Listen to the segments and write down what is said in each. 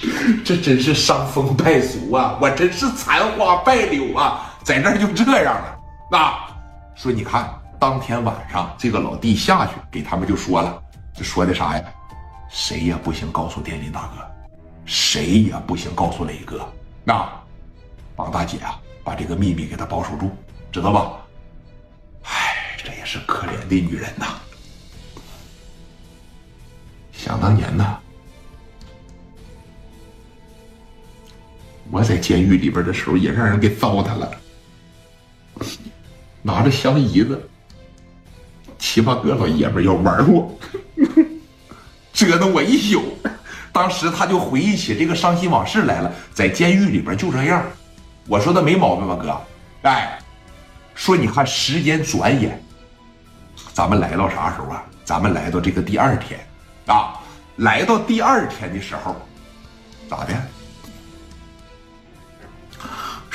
这真是伤风败俗啊！我真是残花败柳啊！在那就这样了。那说你看，当天晚上这个老弟下去给他们就说了，这说的啥呀？谁也不行告诉电林大哥，谁也不行告诉磊哥。那王大姐啊，把这个秘密给他保守住，知道吧？唉，这也是可怜的女人呐。想当年呢。我在监狱里边的时候，也让人给糟蹋了，拿着香姨子，七八个老爷们要玩我，折腾我一宿。当时他就回忆起这个伤心往事来了，在监狱里边就这样。我说的没毛病吧，哥？哎，说你看时间转眼，咱们来到啥时候啊？咱们来到这个第二天啊，来到第二天的时候，咋的？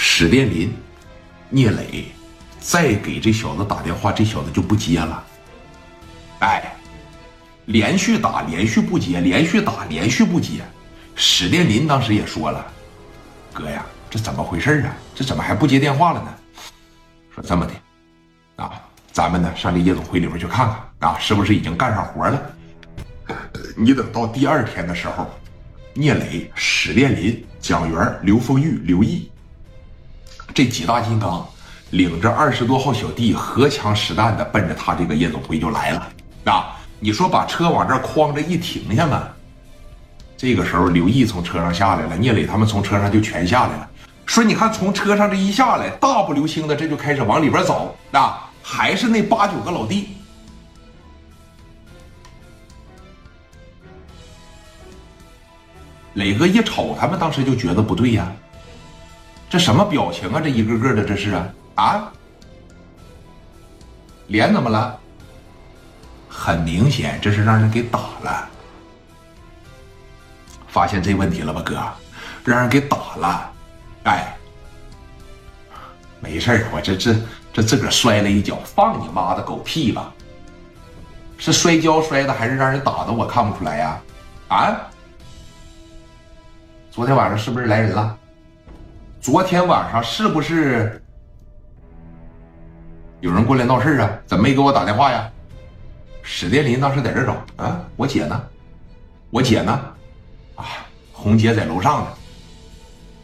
史殿林、聂磊再给这小子打电话，这小子就不接了。哎，连续打，连续不接，连续打，连续不接。史殿林当时也说了：“哥呀，这怎么回事啊？这怎么还不接电话了呢？”说这么的，啊，咱们呢上这夜总会里边去看看啊，是不是已经干上活了？你等到第二天的时候，聂磊、史殿林、蒋元、刘丰玉、刘毅。这几大金刚领着二十多号小弟，荷枪实弹的奔着他这个夜总会就来了。啊，你说把车往这框着一停下嘛？这个时候，刘毅从车上下来了，聂磊他们从车上就全下来了。说你看，从车上这一下来，大步流星的这就开始往里边走。啊，还是那八九个老弟。磊哥一瞅他们，当时就觉得不对呀。这什么表情啊？这一个个的，这是啊啊！脸怎么了？很明显，这是让人给打了。发现这问题了吧，哥？让人给打了。哎，没事我这这这自个摔了一跤，放你妈的狗屁吧！是摔跤摔的，还是让人打的？我看不出来呀。啊？昨天晚上是不是来人了？昨天晚上是不是有人过来闹事啊？怎么没给我打电话呀？史殿林当时在这找啊，我姐呢？我姐呢？啊，红姐在楼上呢。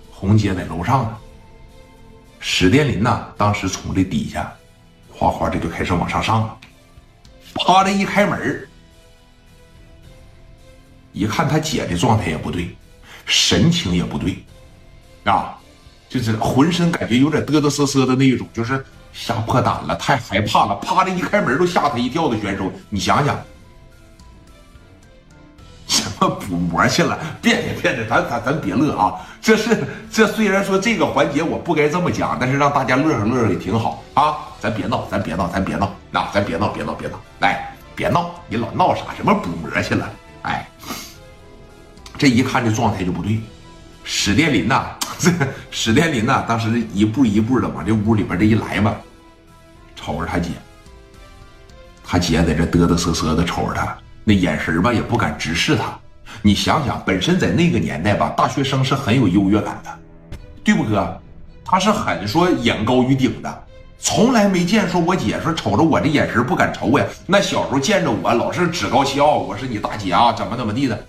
红姐在楼上呢。史殿林呢？当时从这底下哗哗的就开始往上上了，啪的一开门，一看他姐的状态也不对，神情也不对，啊。就是浑身感觉有点嘚嘚瑟瑟的那一种，就是吓破胆了，太害怕了，啪的一开门都吓他一跳的选手，你想想，什么补膜去了？别别别的，咱咱咱别乐啊！这是这虽然说这个环节我不该这么讲，但是让大家乐呵乐呵也挺好啊！咱别闹，咱别闹，咱别闹，那咱别闹，别闹，别闹，来，别闹！你老闹啥？什么补膜去了？哎，这一看这状态就不对。史殿林呐，这史殿林呐，当时一步一步的往这屋里边这一来吧，瞅着他姐，他姐在这嘚嘚瑟瑟的瞅着他，那眼神吧也不敢直视他。你想想，本身在那个年代吧，大学生是很有优越感的，对不哥？他是很说眼高于顶的，从来没见说我姐说瞅着我这眼神不敢瞅我呀。那小时候见着我老是趾高气傲，我是你大姐啊，怎么怎么地的。